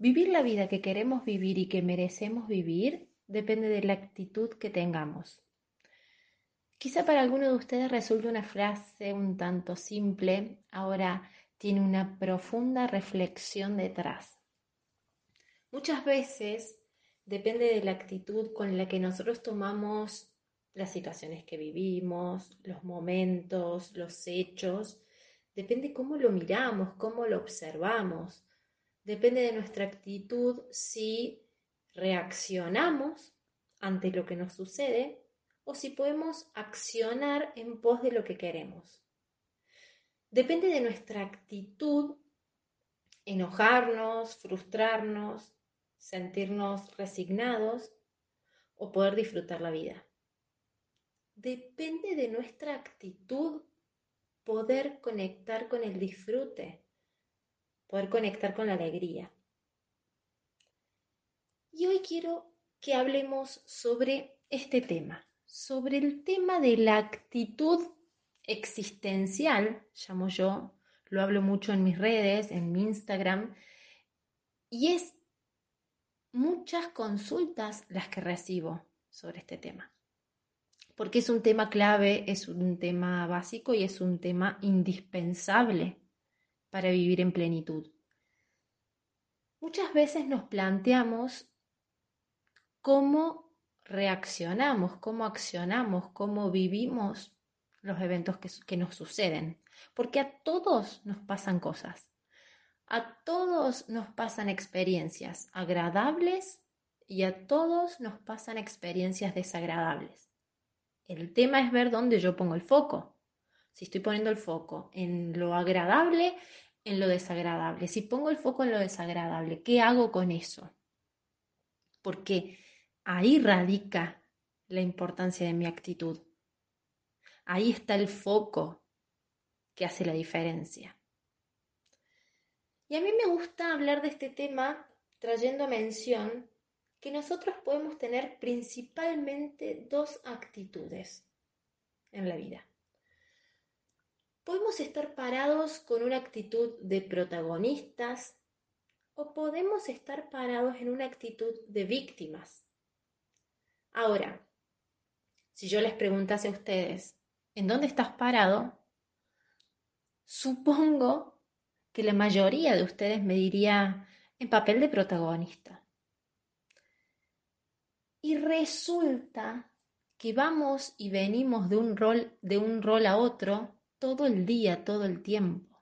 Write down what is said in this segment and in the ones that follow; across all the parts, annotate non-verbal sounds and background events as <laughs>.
Vivir la vida que queremos vivir y que merecemos vivir depende de la actitud que tengamos. Quizá para alguno de ustedes resulte una frase un tanto simple, ahora tiene una profunda reflexión detrás. Muchas veces depende de la actitud con la que nosotros tomamos las situaciones que vivimos, los momentos, los hechos, depende cómo lo miramos, cómo lo observamos, depende de nuestra actitud si reaccionamos ante lo que nos sucede o si podemos accionar en pos de lo que queremos. Depende de nuestra actitud enojarnos, frustrarnos, sentirnos resignados o poder disfrutar la vida. Depende de nuestra actitud poder conectar con el disfrute, poder conectar con la alegría. Y hoy quiero que hablemos sobre este tema, sobre el tema de la actitud existencial, llamo yo, lo hablo mucho en mis redes, en mi Instagram, y es muchas consultas las que recibo sobre este tema. Porque es un tema clave, es un tema básico y es un tema indispensable para vivir en plenitud. Muchas veces nos planteamos cómo reaccionamos, cómo accionamos, cómo vivimos los eventos que, nos suceden. Porque a todos nos pasan cosas. A todos nos pasan experiencias agradables y a todos nos pasan experiencias desagradables. El tema es ver dónde yo pongo el foco. Si estoy poniendo el foco en lo agradable, en lo desagradable. Si pongo el foco en lo desagradable, ¿qué hago con eso? Porque ahí radica la importancia de mi actitud. Ahí está el foco que hace la diferencia. Y a mí me gusta hablar de este tema trayendo a mención que nosotros podemos tener principalmente dos actitudes en la vida. Podemos estar parados con una actitud de protagonistas o podemos estar parados en una actitud de víctimas. Ahora, si yo les preguntase a ustedes, ¿en dónde estás parado? Supongo que la mayoría de ustedes me diría en papel de protagonista. Y resulta que vamos y venimos de un rol de un rol a otro todo el día, todo el tiempo.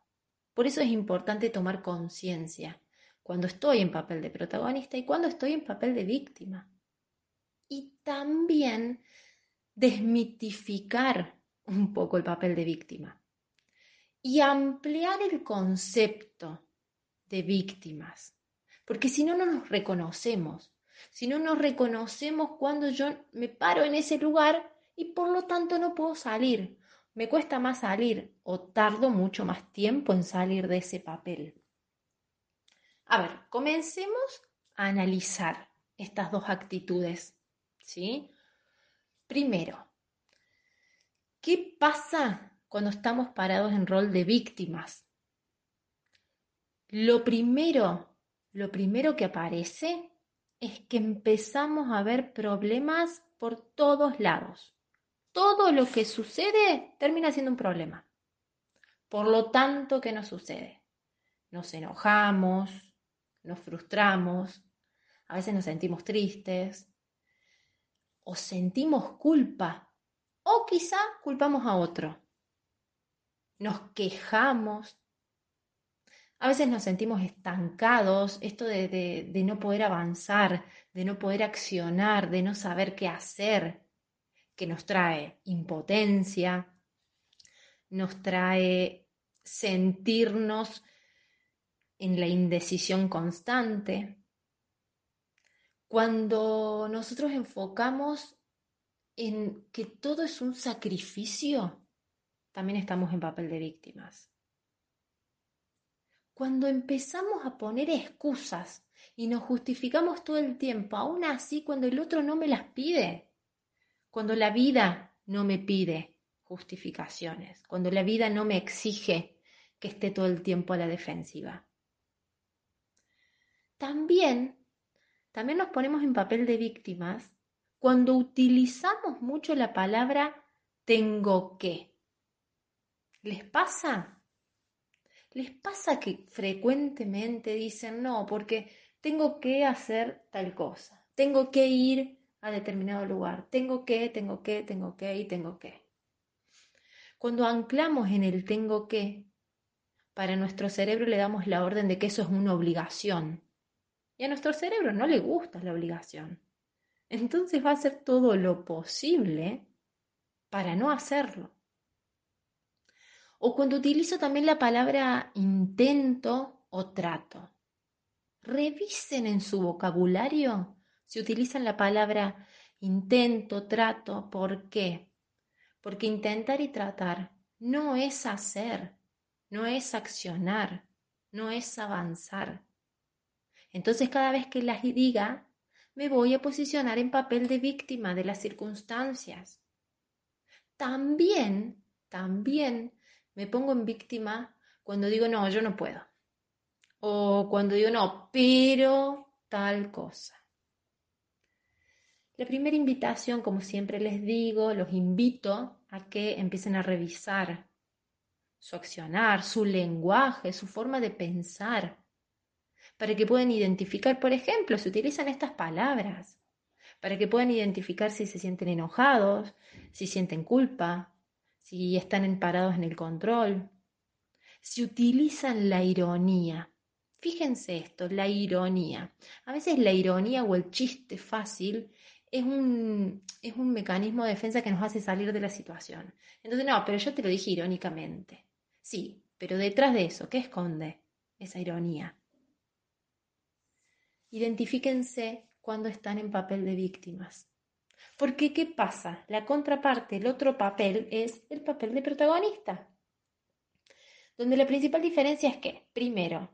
Por eso es importante tomar conciencia cuando estoy en papel de protagonista y cuando estoy en papel de víctima. Y también desmitificar un poco el papel de víctima y ampliar el concepto de víctimas. Porque si no, no nos reconocemos. Si no nos reconocemos cuando yo me paro en ese lugar y por lo tanto no puedo salir. Me cuesta más salir o tardo mucho más tiempo en salir de ese papel. A ver, comencemos a analizar estas dos actitudes. ¿sí? Primero, ¿qué pasa cuando estamos parados en rol de víctimas. Lo primero, lo primero que aparece es que empezamos a ver problemas por todos lados. Todo lo que sucede termina siendo un problema. Por lo tanto, ¿qué nos sucede? Nos enojamos, nos frustramos, a veces nos sentimos tristes o sentimos culpa o quizá culpamos a otro nos quejamos, a veces nos sentimos estancados, esto de, no poder avanzar, de no poder accionar, de no saber qué hacer, que nos trae impotencia, nos trae sentirnos en la indecisión constante. Cuando nosotros enfocamos en que todo es un sacrificio, también estamos en papel de víctimas. Cuando empezamos a poner excusas y nos justificamos todo el tiempo, aún así cuando el otro no me las pide, cuando la vida no me pide justificaciones, cuando la vida no me exige que esté todo el tiempo a la defensiva. también, también nos ponemos en papel de víctimas cuando utilizamos mucho la palabra tengo que. ¿Les pasa? ¿Les pasa que frecuentemente dicen no, porque tengo que hacer tal cosa, tengo que ir a determinado lugar, tengo que, tengo que, tengo que y tengo que? Cuando anclamos en el tengo que, para nuestro cerebro le damos la orden de que eso es una obligación. Y a nuestro cerebro no le gusta la obligación. Entonces va a hacer todo lo posible para no hacerlo. O cuando utilizo también la palabra intento o trato. Revisen en su vocabulario si utilizan la palabra intento, trato. ¿Por qué? Porque intentar y tratar no es hacer, no es accionar, no es avanzar. Entonces cada vez que las diga, me voy a posicionar en papel de víctima de las circunstancias. También, también me pongo en víctima cuando digo, no, yo no puedo. O cuando digo, no, pero tal cosa. La primera invitación, como siempre les digo, los invito a que empiecen a revisar su accionar, su lenguaje, su forma de pensar, para que puedan identificar, por ejemplo, si utilizan estas palabras, para que puedan identificar si se sienten enojados, si sienten culpa, si están parados en el control, si utilizan la ironía. Fíjense esto, la ironía. A veces la ironía o el chiste fácil es un, es un mecanismo de defensa que nos hace salir de la situación. Entonces, no, pero yo te lo dije irónicamente. Sí, pero detrás de eso, ¿qué esconde esa ironía? Identifíquense cuando están en papel de víctimas. Porque, ¿qué pasa? La contraparte, el otro papel, es el papel de protagonista. Donde la principal diferencia es que, primero,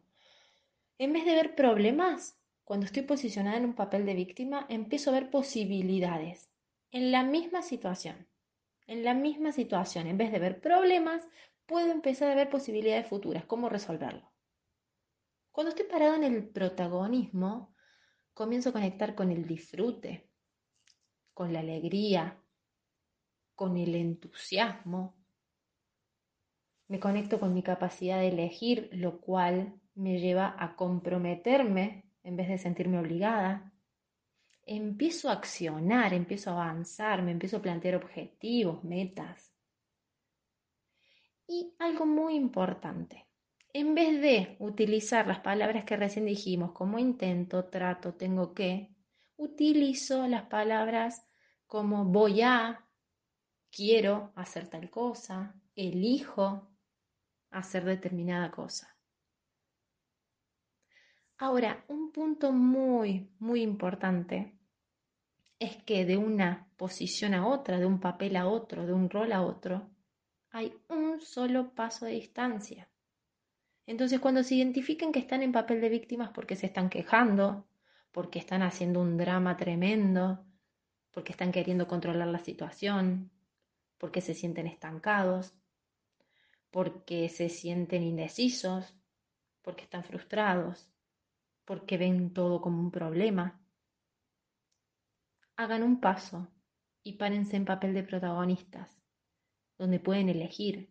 en vez de ver problemas, cuando estoy posicionada en un papel de víctima, empiezo a ver posibilidades en la misma situación. En la misma situación, en vez de ver problemas, puedo empezar a ver posibilidades futuras, cómo resolverlo. Cuando estoy parado en el protagonismo, comienzo a conectar con el disfrute, con la alegría, con el entusiasmo. Me conecto con mi capacidad de elegir, lo cual me lleva a comprometerme en vez de sentirme obligada. Empiezo a accionar, empiezo a avanzar, me empiezo a plantear objetivos, metas. Y algo muy importante, en vez de utilizar las palabras que recién dijimos como intento, trato, tengo que, utilizo las palabras como voy a, quiero hacer tal cosa, elijo hacer determinada cosa. Ahora, un punto muy, muy importante es que de una posición a otra, de un papel a otro, de un rol a otro, hay un solo paso de distancia. Entonces, cuando se identifiquen que están en papel de víctimas porque se están quejando, porque están haciendo un drama tremendo, porque están queriendo controlar la situación, porque se sienten estancados, porque se sienten indecisos, porque están frustrados, porque ven todo como un problema. Hagan un paso y párense en papel de protagonistas, donde pueden elegir,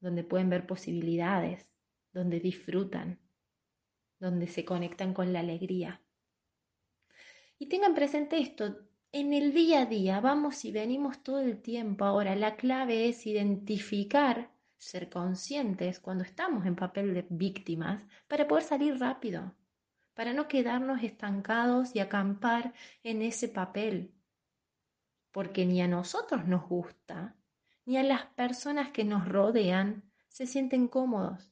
donde pueden ver posibilidades, donde disfrutan, donde se conectan con la alegría. Y tengan presente esto, en el día a día vamos y venimos todo el tiempo. Ahora, la clave es identificar, ser conscientes cuando estamos en papel de víctimas para poder salir rápido, para no quedarnos estancados y acampar en ese papel. Porque ni a nosotros nos gusta, ni a las personas que nos rodean se sienten cómodos.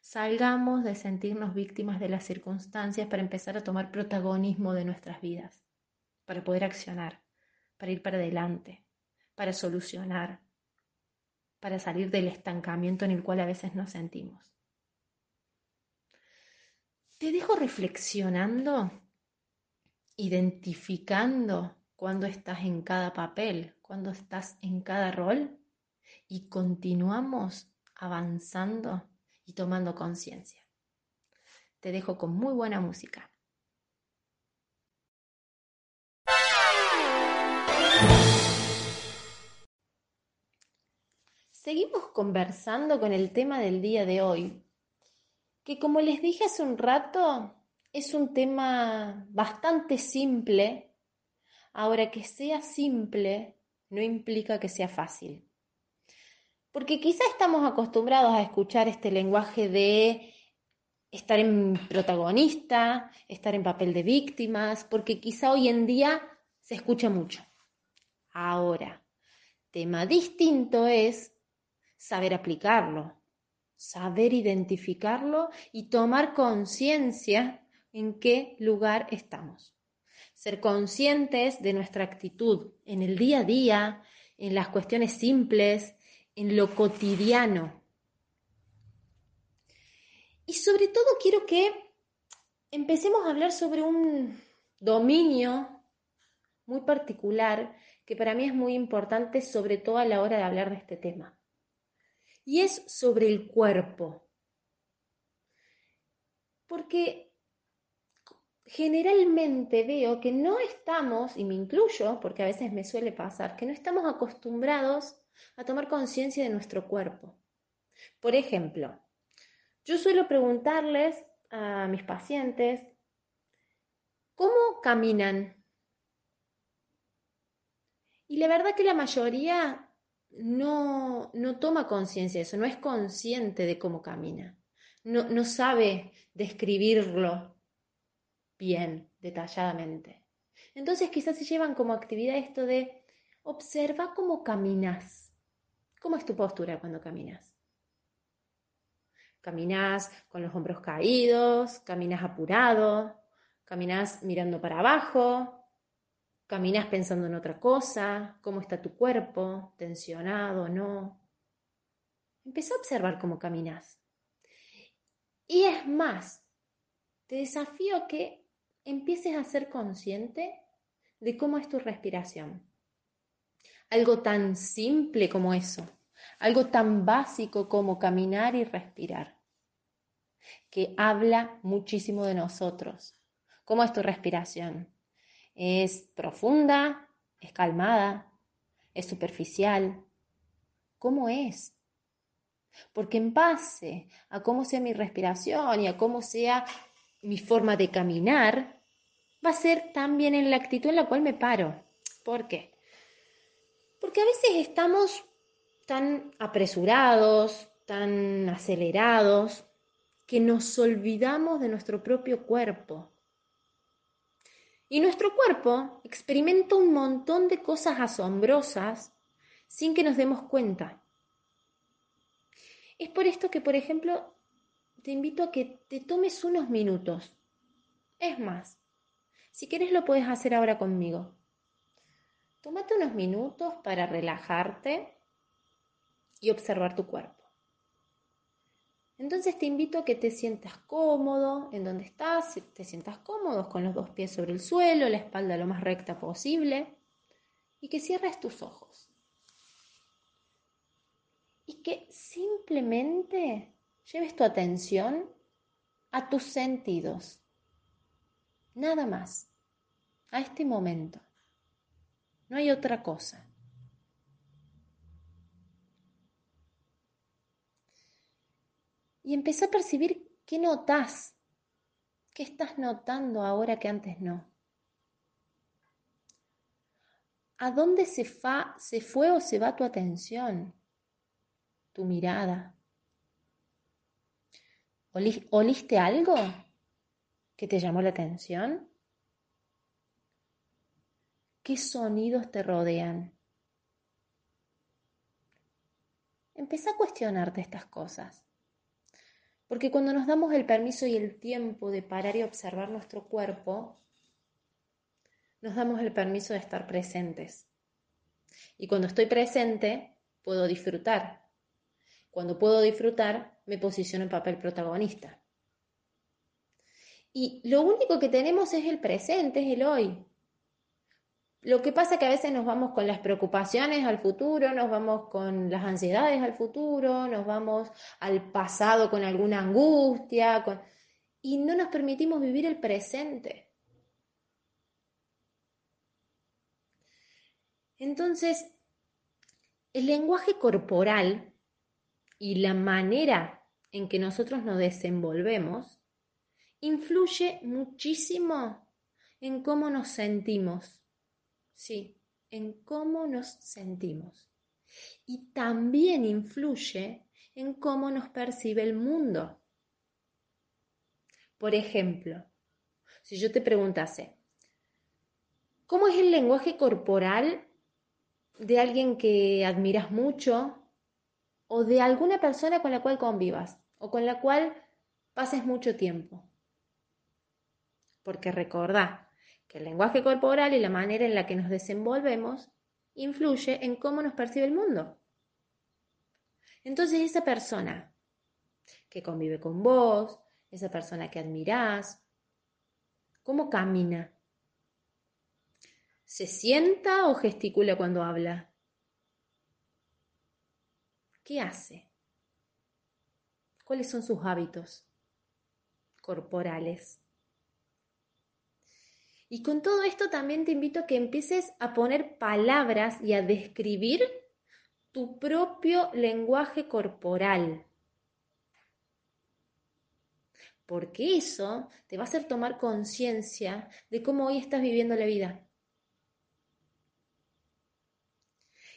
Salgamos de sentirnos víctimas de las circunstancias para empezar a tomar protagonismo de nuestras vidas, para poder accionar, para ir para adelante, para solucionar, para salir del estancamiento en el cual a veces nos sentimos. Te dejo reflexionando, identificando cuando estás en cada papel, cuando estás en cada rol y continuamos avanzando y tomando conciencia. te dejo con muy buena música. Seguimos conversando con el tema del día de hoy, que como les dije hace un rato, es un tema bastante simple. Ahora que sea simple no implica que sea fácil. Porque quizá estamos acostumbrados a escuchar este lenguaje de estar en protagonista, estar en papel de víctimas, porque quizá hoy en día se escucha mucho. Ahora, tema distinto es saber aplicarlo, saber identificarlo y tomar conciencia en qué lugar estamos. Ser conscientes de nuestra actitud en el día a día, en las cuestiones simples, en lo cotidiano. Y sobre todo quiero que empecemos a hablar sobre un dominio muy particular que para mí es muy importante, sobre todo a la hora de hablar de este tema y es sobre el cuerpo. Porque generalmente veo que no estamos, y me incluyo, porque a veces me suele pasar, que no estamos acostumbrados a tomar conciencia de nuestro cuerpo. Por ejemplo, yo suelo preguntarles a mis pacientes, ¿cómo caminan? Y la verdad que la mayoría no, no toma conciencia de eso, no es consciente de cómo camina, no, no sabe describirlo bien, detalladamente. Entonces quizás se llevan como actividad esto de observa cómo caminas. ¿Cómo es tu postura cuando caminas? Caminas con los hombros caídos, caminas apurado, caminas mirando para abajo, Caminas pensando en otra cosa, cómo está tu cuerpo, tensionado o no. Empieza a observar cómo caminas. Y es más, te desafío a que empieces a ser consciente de cómo es tu respiración. Algo tan simple como eso, algo tan básico como caminar y respirar, que habla muchísimo de nosotros. ¿Cómo es tu respiración? ¿Es profunda? ¿Es calmada? ¿Es superficial? ¿Cómo es? Porque en base a cómo sea mi respiración y a cómo sea mi forma de caminar, va a ser también en la actitud en la cual me paro. ¿Por qué? Porque a veces estamos tan apresurados, tan acelerados, que nos olvidamos de nuestro propio cuerpo, y nuestro cuerpo experimenta un montón de cosas asombrosas sin que nos demos cuenta. Es por esto que, por ejemplo, te invito a que te tomes unos minutos. Es más, si quieres lo puedes hacer ahora conmigo. Tómate unos minutos para relajarte y observar tu cuerpo. Entonces te invito a que te sientas cómodo en donde estás, te sientas cómodo con los dos pies sobre el suelo, la espalda lo más recta posible y que cierres tus ojos. Y que simplemente lleves tu atención a tus sentidos. Nada más. A este momento. No hay otra cosa. Y empezó a percibir qué notas, qué estás notando ahora que antes no. ¿A dónde se, fa, se fue o se va tu atención, tu mirada? ¿Oliste algo que te llamó la atención? ¿Qué sonidos te rodean? Empieza a cuestionarte estas cosas. Porque cuando nos damos el permiso y el tiempo de parar y observar nuestro cuerpo, nos damos el permiso de estar presentes. Y cuando estoy presente, puedo disfrutar. Cuando puedo disfrutar, me posiciono en papel protagonista. Y lo único que tenemos es el presente, es el hoy. Lo que pasa es que a veces nos vamos con las preocupaciones al futuro, nos vamos con las ansiedades al futuro, nos vamos al pasado con alguna angustia. y no nos permitimos vivir el presente. Entonces, el lenguaje corporal y la manera en que nosotros nos desenvolvemos influye muchísimo en cómo nos sentimos. Sí, en cómo nos sentimos. Y también influye en cómo nos percibe el mundo. Por ejemplo, si yo te preguntase, ¿cómo es el lenguaje corporal de alguien que admiras mucho o de alguna persona con la cual convivas o con la cual pases mucho tiempo? Porque recordá que el lenguaje corporal y la manera en la que nos desenvolvemos influye en cómo nos percibe el mundo. Entonces esa persona que convive con vos, esa persona que admirás, ¿cómo camina? ¿Se sienta o gesticula cuando habla? ¿Qué hace? ¿Cuáles son sus hábitos corporales? Y con todo esto también te invito a que empieces a poner palabras y a describir tu propio lenguaje corporal. Porque eso te va a hacer tomar conciencia de cómo hoy estás viviendo la vida.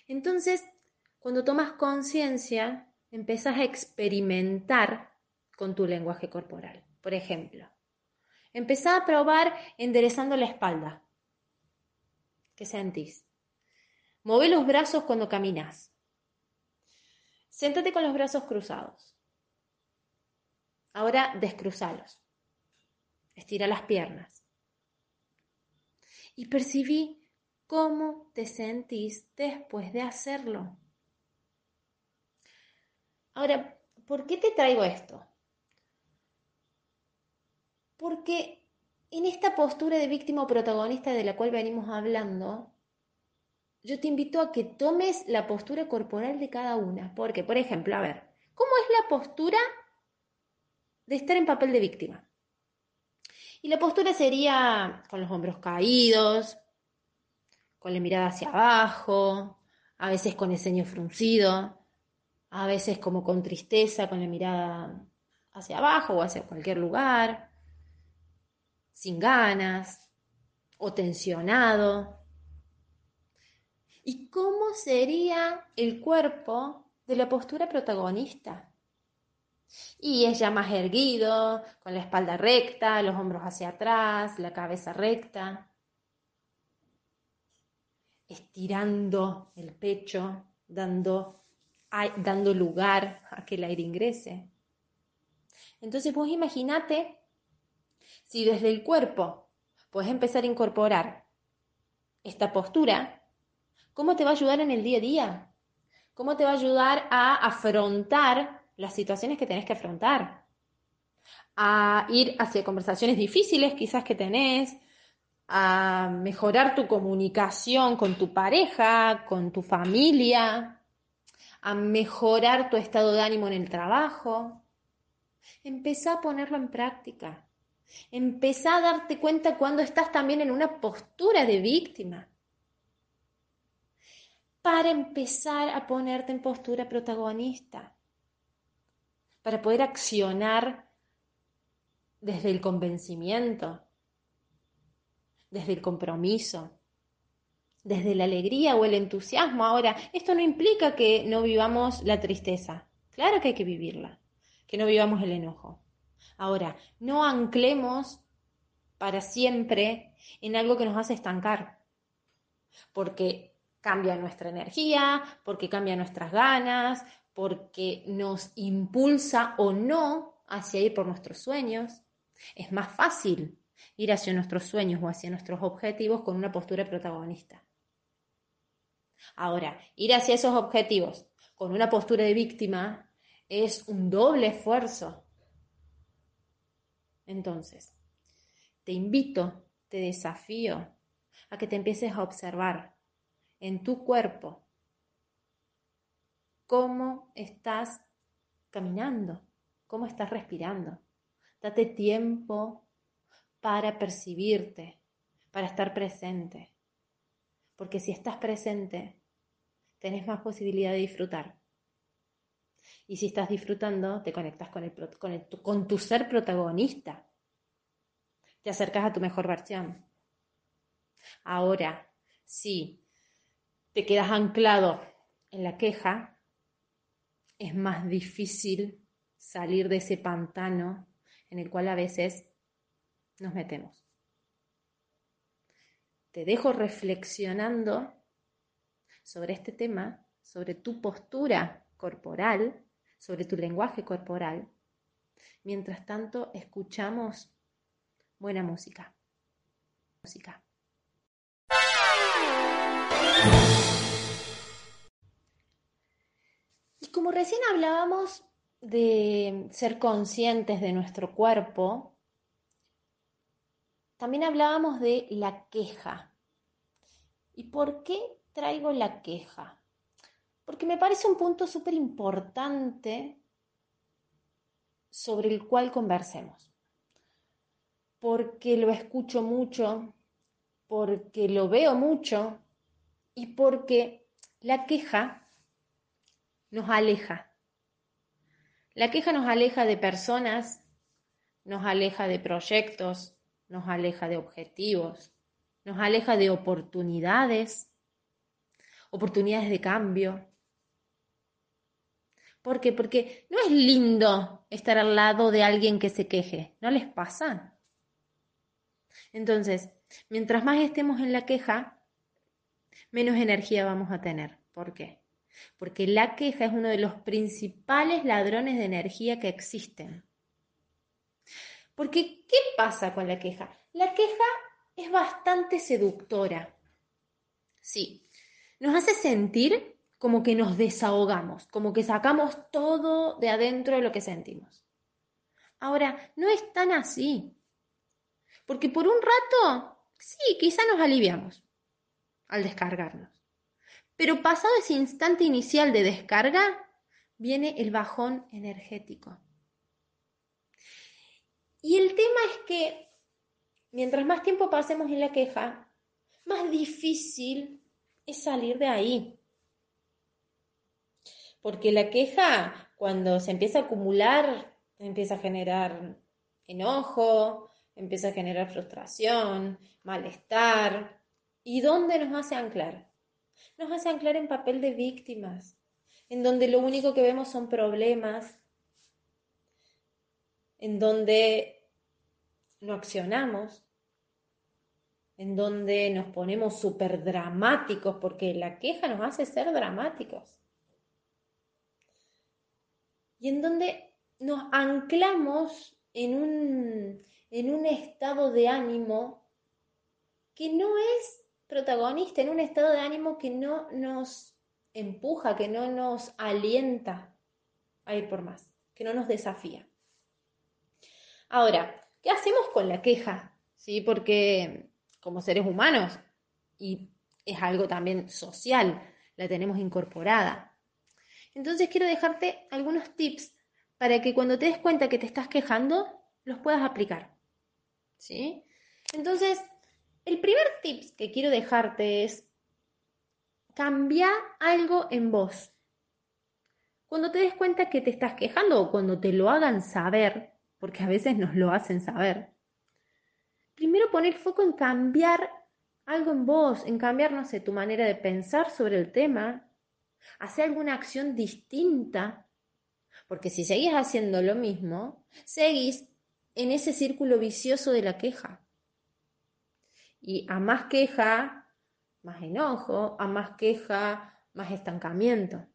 Entonces, cuando tomas conciencia, empezás a experimentar con tu lenguaje corporal. Por ejemplo, empezá a probar enderezando la espalda. ¿Qué sentís? Move los brazos cuando caminas. Siéntate con los brazos cruzados. Ahora descruzalos. Estira las piernas. Y percibí cómo te sentís después de hacerlo. Ahora, ¿por qué te traigo esto? Porque en esta postura de víctima o protagonista de la cual venimos hablando, yo te invito a que tomes la postura corporal de cada una. Porque, por ejemplo, a ver, ¿cómo es la postura de estar en papel de víctima? Y la postura sería con los hombros caídos, con la mirada hacia abajo, a veces con el ceño fruncido, a veces como con tristeza, con la mirada hacia abajo o hacia cualquier lugar, sin ganas o tensionado. ¿Y cómo sería el cuerpo de la postura protagonista? Y es ya más erguido, con la espalda recta, los hombros hacia atrás, la cabeza recta estirando el pecho, dando, dando lugar a que el aire ingrese. Entonces vos imaginate si desde el cuerpo puedes empezar a incorporar esta postura, ¿cómo te va a ayudar en el día a día? ¿Cómo te va a ayudar a afrontar las situaciones que tenés que afrontar? A ir hacia conversaciones difíciles quizás que tenés, a mejorar tu comunicación con tu pareja, con tu familia, a mejorar tu estado de ánimo en el trabajo. Empezá a ponerlo en práctica. Empezá a darte cuenta cuando estás también en una postura de víctima. Para empezar a ponerte en postura protagonista. Para poder accionar desde el convencimiento, desde el compromiso, desde la alegría o el entusiasmo. Ahora, esto no implica que no vivamos la tristeza. Claro que hay que vivirla, que no vivamos el enojo. Ahora, no anclemos para siempre en algo que nos hace estancar, porque cambia nuestra energía, porque cambia nuestras ganas, porque nos impulsa o no hacia ir por nuestros sueños. Es más fácil ir hacia nuestros sueños o hacia nuestros objetivos con una postura protagonista. Ahora, ir hacia esos objetivos con una postura de víctima es un doble esfuerzo. Entonces, te invito, te desafío a que te empieces a observar en tu cuerpo cómo estás caminando, cómo estás respirando, Date tiempo para percibirte, para estar presente. Porque si estás presente, tenés más posibilidad de disfrutar. Y si estás disfrutando, te conectas con, el, con, con tu ser protagonista. Te acercas a tu mejor versión. Ahora, si te quedas anclado en la queja, es más difícil salir de ese pantano en el cual a veces nos metemos. Te dejo reflexionando sobre este tema, sobre tu postura corporal, sobre tu lenguaje corporal. Mientras tanto, escuchamos buena música. Música. Y como recién hablábamos de ser conscientes de nuestro cuerpo, también hablábamos de la queja. ¿Y por qué traigo la queja? Porque me parece un punto súper importante sobre el cual conversemos. Porque lo escucho mucho, porque lo veo mucho y porque la queja nos aleja. La queja nos aleja de personas, nos aleja de proyectos, nos aleja de objetivos, nos aleja de oportunidades, oportunidades de cambio. ¿Por qué? Porque no es lindo estar al lado de alguien que se queje, ¿no les pasa? Entonces, mientras más estemos en la queja, menos energía vamos a tener. ¿Por qué? Porque la queja es uno de los principales ladrones de energía que existen. Porque, ¿qué pasa con la queja? La queja es bastante seductora. Sí, nos hace sentir como que nos desahogamos, como que sacamos todo de adentro de lo que sentimos. Ahora, no es tan así. Porque por un rato, sí, quizá nos aliviamos al descargarnos. Pero pasado ese instante inicial de descarga, viene el bajón energético. Y el tema es que mientras más tiempo pasemos en la queja, más difícil es salir de ahí. Porque la queja, cuando se empieza a acumular, empieza a generar enojo, empieza a generar frustración, malestar. ¿Y dónde nos hace anclar? Nos hace anclar en papel de víctimas, en donde lo único que vemos son problemas, en donde no accionamos, en donde nos ponemos súper dramáticos, porque la queja nos hace ser dramáticos. Y en donde nos anclamos en un, en un estado de ánimo que no es protagonista, en un estado de ánimo que no nos empuja, que no nos alienta a ir por más, que no nos desafía. Ahora, ¿qué hacemos con la queja? ¿Sí? Porque como seres humanos y es algo también social, la tenemos incorporada. Entonces quiero dejarte algunos tips para que cuando te des cuenta que te estás quejando, los puedas aplicar. ¿Sí? Entonces, el primer tip que quiero dejarte es cambiar algo en vos. Cuando te des cuenta que te estás quejando o cuando te lo hagan saber, porque a veces nos lo hacen saber, primero poner foco en cambiar algo en vos, en cambiar, no sé, tu manera de pensar sobre el tema, hacer alguna acción distinta, porque si seguís haciendo lo mismo, seguís en ese círculo vicioso de la queja. Y a más queja, más enojo, a más queja, más estancamiento.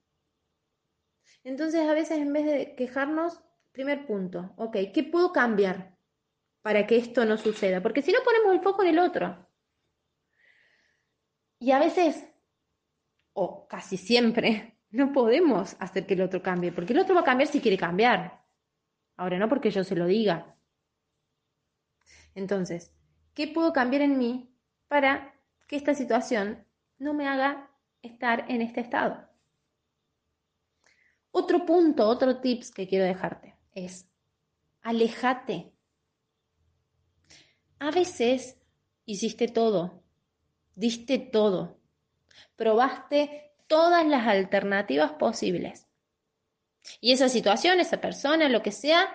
Entonces a veces en vez de quejarnos, primer punto, ok, ¿qué puedo cambiar? para que esto no suceda, porque si no ponemos el foco en el otro. Y a veces, o casi siempre, <laughs> no podemos hacer que el otro cambie, porque el otro va a cambiar si quiere cambiar. Ahora no porque yo se lo diga. Entonces, ¿qué puedo cambiar en mí para que esta situación no me haga estar en este estado? Otro punto, otro tips que quiero dejarte es alejate. A veces hiciste todo, diste todo, probaste todas las alternativas posibles. Y esa situación, esa persona, lo que sea,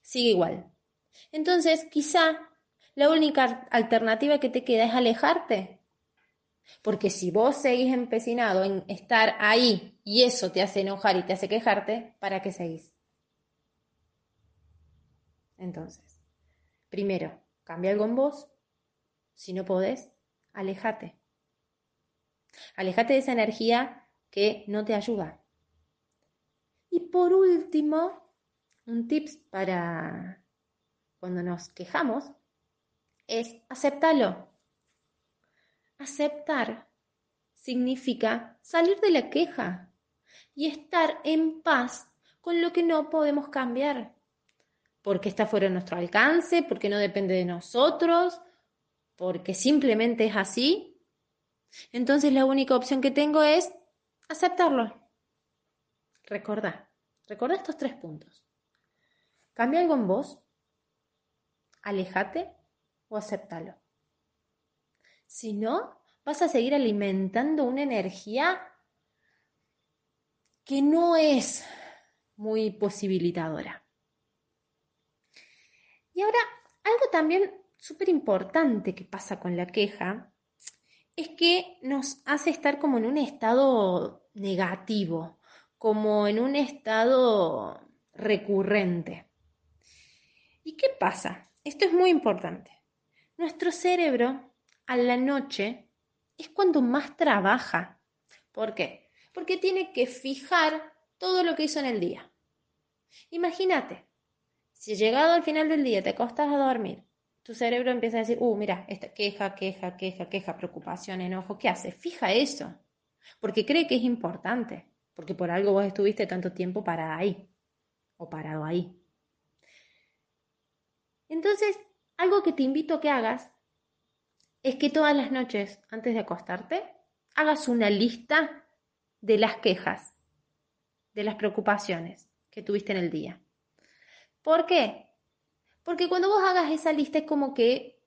sigue igual. Entonces, quizá la única alternativa que te queda es alejarte. Porque si vos seguís empecinado en estar ahí y eso te hace enojar y te hace quejarte, ¿para qué seguís? Entonces, primero, cambia algo en vos. Si no podés, alejate. Alejate de esa energía que no te ayuda. Y por último, un tips para cuando nos quejamos es aceptarlo. Aceptar significa salir de la queja y estar en paz con lo que no podemos cambiar. Porque está fuera de nuestro alcance, porque no depende de nosotros, porque simplemente es así. Entonces la única opción que tengo es aceptarlo. Recordá, recordá estos tres puntos. Cambia algo en vos, alejate o aceptalo. Si no, vas a seguir alimentando una energía que no es muy posibilitadora. Y ahora, algo también súper importante que pasa con la queja es que nos hace estar como en un estado negativo, como en un estado recurrente. ¿Y qué pasa? Esto es muy importante. Nuestro cerebro a la noche es cuando más trabaja. ¿Por qué? Porque tiene que fijar todo lo que hizo en el día. Imagínate, si llegado al final del día te acostas a dormir, tu cerebro empieza a decir, uh, mira, esta queja, queja, queja, queja, preocupación, enojo, ¿qué hace? Fija eso, porque cree que es importante, porque por algo vos estuviste tanto tiempo parada ahí o parado ahí. Entonces, algo que te invito a que hagas es que todas las noches, antes de acostarte, hagas una lista de las quejas, de las preocupaciones que tuviste en el día. ¿Por qué? Porque cuando vos hagas esa lista es como que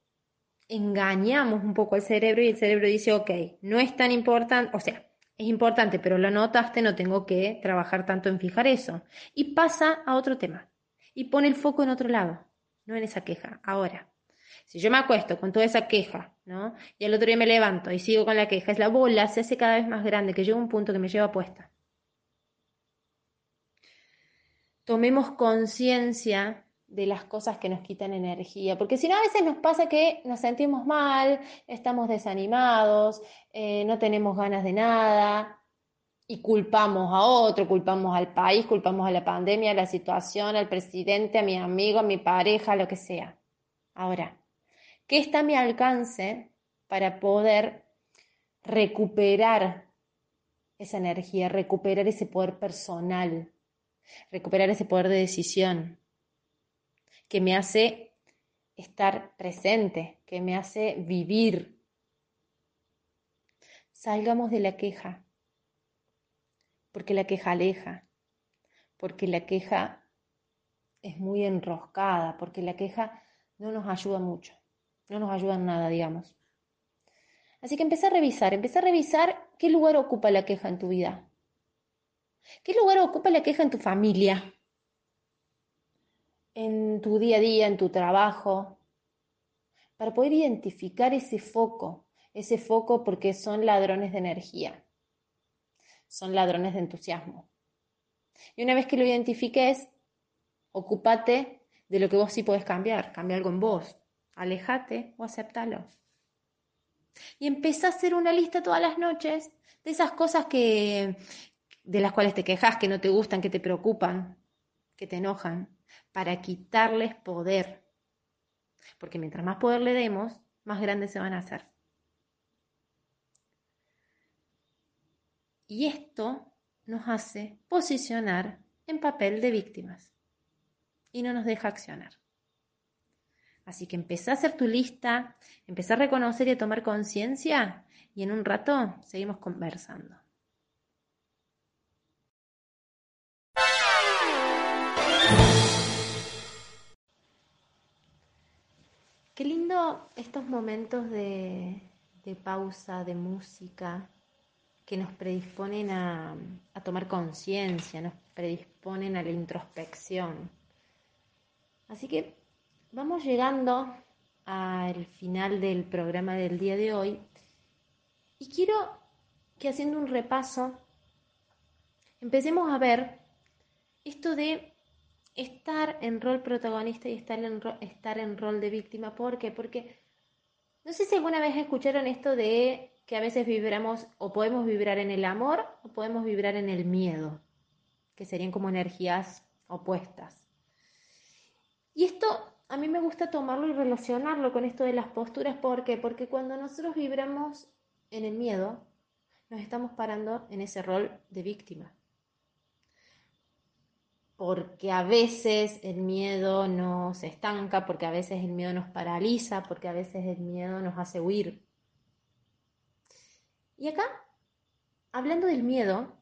engañamos un poco al cerebro y el cerebro dice, ok, no es tan importante, o sea, es importante, pero lo notaste, no tengo que trabajar tanto en fijar eso. Y pasa a otro tema y pone el foco en otro lado no en esa queja, ahora. Si yo me acuesto con toda esa queja, ¿no? Y al otro día me levanto y sigo con la queja, es la bola, se hace cada vez más grande, que llega un punto que me lleva puesta. Tomemos conciencia de las cosas que nos quitan energía, porque si no a veces nos pasa que nos sentimos mal, estamos desanimados, eh, no tenemos ganas de nada, y culpamos a otro, culpamos al país, culpamos a la pandemia, a la situación, al presidente, a mi amigo, a mi pareja, lo que sea. Ahora, ¿qué está a mi alcance para poder recuperar esa energía, recuperar ese poder personal, recuperar ese poder de decisión que me hace estar presente, que me hace vivir? Salgamos de la queja porque la queja aleja, porque la queja es muy enroscada, porque la queja no nos ayuda mucho, no nos ayuda en nada, digamos. Así que empecé a revisar, empecé a revisar qué lugar ocupa la queja en tu vida, qué lugar ocupa la queja en tu familia, en tu día a día, en tu trabajo, para poder identificar ese foco, ese foco porque son ladrones de energía son ladrones de entusiasmo. Y una vez que lo identifiques, ocúpate de lo que vos sí podés cambiar. Cambia algo en vos. Alejate o aceptalo. Y empezá a hacer una lista todas las noches de esas cosas que, de las cuales te quejas, que no te gustan, que te preocupan, que te enojan, para quitarles poder. Porque mientras más poder le demos, más grandes se van a hacer. Y esto nos hace posicionar en papel de víctimas y no nos deja accionar. Así que empezá a hacer tu lista, empezá a reconocer y a tomar conciencia y en un rato seguimos conversando. Qué lindo estos momentos de, pausa, de música, que nos predisponen a, a tomar conciencia, nos predisponen a la introspección. Así que vamos llegando al final del programa del día de hoy y quiero que haciendo un repaso empecemos a ver esto de estar en rol protagonista y estar en, estar en rol de víctima. ¿Por qué? Porque no sé si alguna vez escucharon esto de que a veces vibramos o podemos vibrar en el amor o podemos vibrar en el miedo, que serían como energías opuestas. Y esto a mí me gusta tomarlo y relacionarlo con esto de las posturas. ¿Por qué? Porque cuando nosotros vibramos en el miedo, nos estamos parando en ese rol de víctima porque a veces el miedo nos estanca, porque a veces el miedo nos paraliza, porque a veces el miedo nos hace huir. Y acá, hablando del miedo,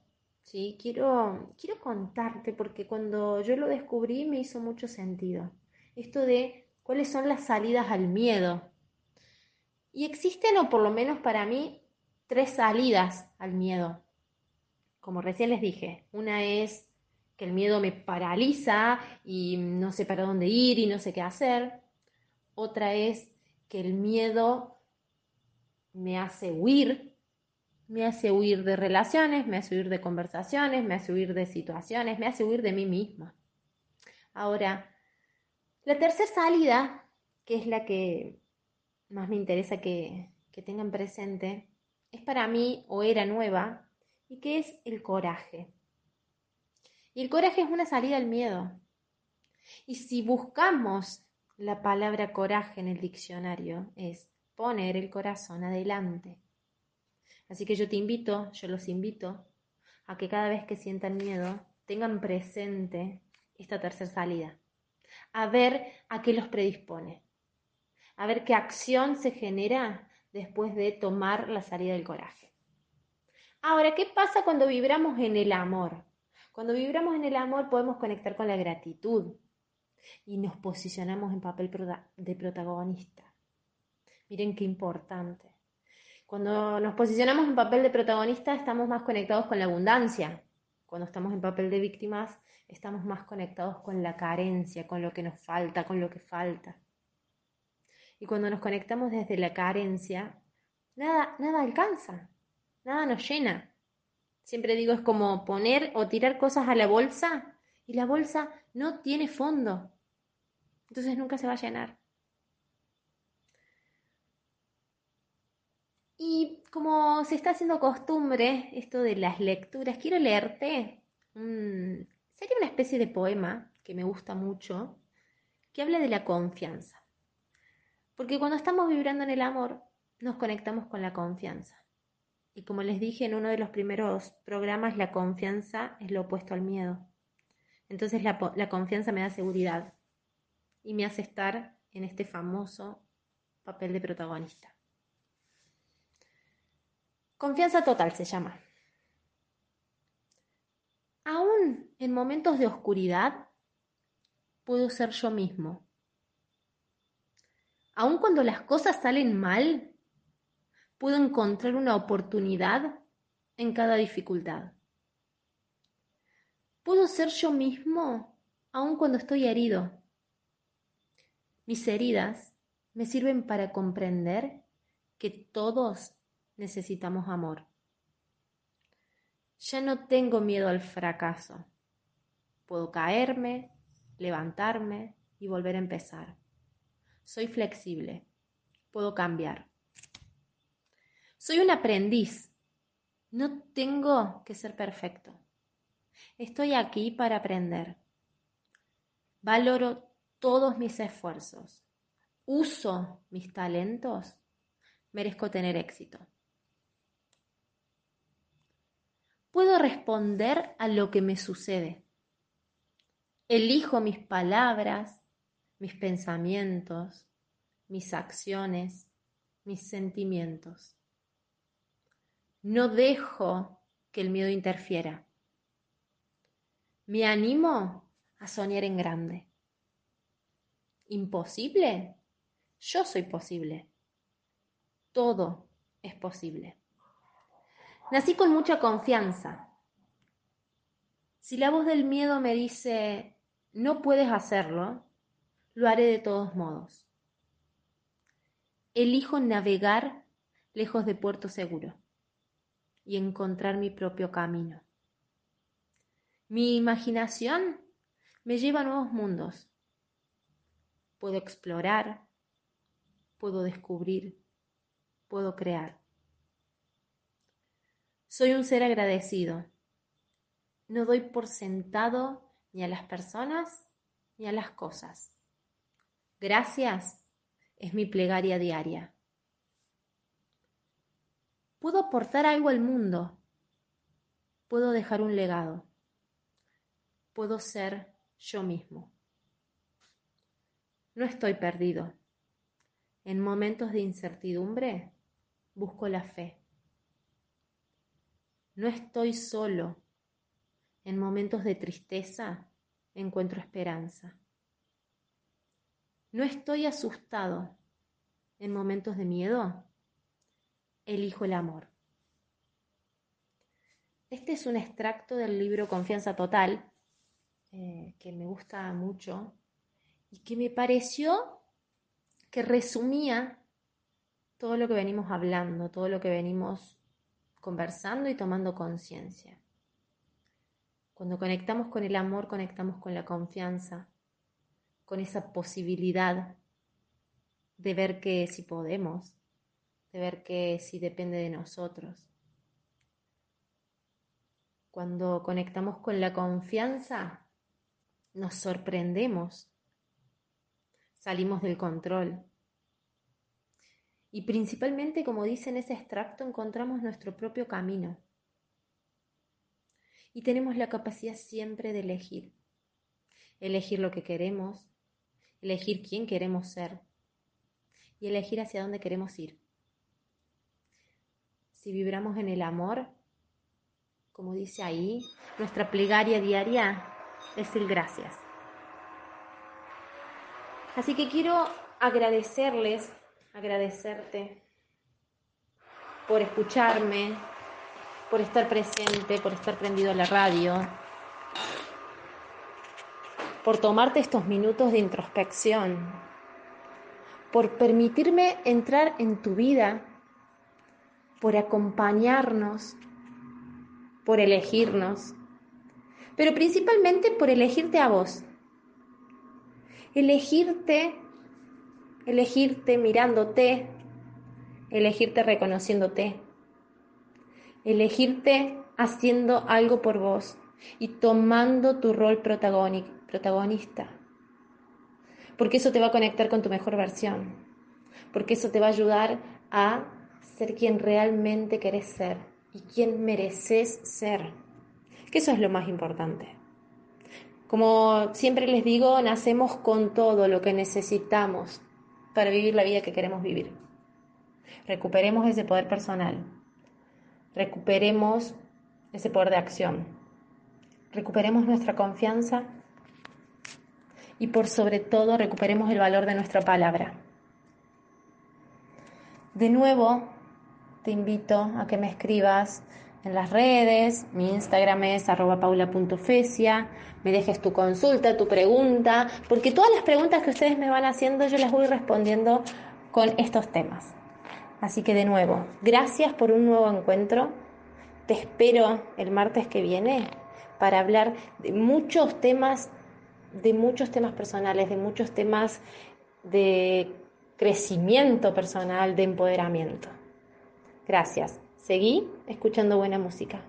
¿sí? quiero, quiero contarte, porque cuando yo lo descubrí me hizo mucho sentido. Esto de cuáles son las salidas al miedo. Y existen, o por lo menos para mí, tres salidas al miedo. Como recién les dije, una es que el miedo me paraliza y no sé para dónde ir y no sé qué hacer. Otra es que el miedo me hace huir, me hace huir de relaciones, me hace huir de conversaciones, me hace huir de situaciones, me hace huir de mí misma. Ahora, la tercera salida, que es la que más me interesa que, que tengan presente, es para mí o era nueva y que es el coraje. Y el coraje es una salida al miedo. Y si buscamos la palabra coraje en el diccionario, es poner el corazón adelante. Así que yo te invito, yo los invito, a que cada vez que sientan miedo tengan presente esta tercera salida. A ver a qué los predispone. A ver qué acción se genera después de tomar la salida del coraje. Ahora, ¿qué pasa cuando vibramos en el amor? Cuando vibramos en el amor podemos conectar con la gratitud y nos posicionamos en papel de protagonista. Miren qué importante. Cuando nos posicionamos en papel de protagonista estamos más conectados con la abundancia. Cuando estamos en papel de víctimas estamos más conectados con la carencia, con lo que nos falta, con lo que falta. Y cuando nos conectamos desde la carencia, nada, nada alcanza, nada nos llena. Siempre digo, es como poner o tirar cosas a la bolsa y la bolsa no tiene fondo. Entonces nunca se va a llenar. Y como se está haciendo costumbre esto de las lecturas, quiero leerte sería una especie de poema que me gusta mucho, que habla de la confianza. Porque cuando estamos vibrando en el amor, nos conectamos con la confianza. Y como les dije en uno de los primeros programas, la confianza es lo opuesto al miedo. Entonces la, confianza me da seguridad y me hace estar en este famoso papel de protagonista. Confianza total se llama. Aún en momentos de oscuridad, puedo ser yo mismo. Aún cuando las cosas salen mal, puedo encontrar una oportunidad en cada dificultad. Puedo ser yo mismo aun cuando estoy herido. Mis heridas me sirven para comprender que todos necesitamos amor. Ya no tengo miedo al fracaso. Puedo caerme, levantarme y volver a empezar. Soy flexible. Puedo cambiar. Soy un aprendiz. No tengo que ser perfecto. Estoy aquí para aprender. Valoro todos mis esfuerzos. Uso mis talentos. Merezco tener éxito. Puedo responder a lo que me sucede. Elijo mis palabras, mis pensamientos, mis acciones, mis sentimientos. No dejo que el miedo interfiera. Me animo a soñar en grande. ¿Imposible? Yo soy posible. Todo es posible. Nací con mucha confianza. Si la voz del miedo me dice, no puedes hacerlo, lo haré de todos modos. Elijo navegar lejos de puerto seguro y encontrar mi propio camino. Mi imaginación me lleva a nuevos mundos. Puedo explorar, puedo descubrir, puedo crear. Soy un ser agradecido. No doy por sentado ni a las personas ni a las cosas. Gracias es mi plegaria diaria. Puedo aportar algo al mundo. Puedo dejar un legado. Puedo ser yo mismo. No estoy perdido. En momentos de incertidumbre, busco la fe. No estoy solo. En momentos de tristeza, encuentro esperanza. No estoy asustado. En momentos de miedo, elijo el amor. Este es un extracto del libro Confianza Total, eh, que me gusta mucho y que me pareció que resumía todo lo que venimos hablando, todo lo que venimos conversando y tomando conciencia. Cuando conectamos con el amor, conectamos con la confianza, con esa posibilidad de ver que si podemos, de ver que si depende de nosotros. Cuando conectamos con la confianza, nos sorprendemos salimos del control. Y principalmente, como dice en ese extracto, encontramos nuestro propio camino. Y tenemos la capacidad siempre de elegir. Elegir lo que queremos, elegir quién queremos ser y elegir hacia dónde queremos ir. Si vibramos en el amor, como dice ahí, nuestra plegaria diaria es el gracias. Así que quiero agradecerles, agradecerte por escucharme, por estar presente, por estar prendido a la radio, por tomarte estos minutos de introspección, por permitirme entrar en tu vida, por acompañarnos, por elegirnos, pero principalmente por elegirte a vos elegirte, elegirte mirándote, elegirte reconociéndote, elegirte haciendo algo por vos y tomando tu rol protagonista. Porque eso te va a conectar con tu mejor versión. Porque eso te va a ayudar a ser quien realmente querés ser y quien mereces ser. Que eso es lo más importante. Como siempre les digo, nacemos con todo lo que necesitamos para vivir la vida que queremos vivir. Recuperemos ese poder personal. Recuperemos ese poder de acción. Recuperemos nuestra confianza y por sobre todo recuperemos el valor de nuestra palabra. De nuevo, te invito a que me escribas en las redes, mi Instagram es arroba paula.fesia, me dejes tu consulta, tu pregunta, porque todas las preguntas que ustedes me van haciendo yo las voy respondiendo con estos temas. Así que de nuevo, gracias por un nuevo encuentro. Te espero el martes que viene para hablar de muchos temas, de muchos temas personales, de muchos temas de crecimiento personal, de empoderamiento. Gracias. Seguí escuchando buena música.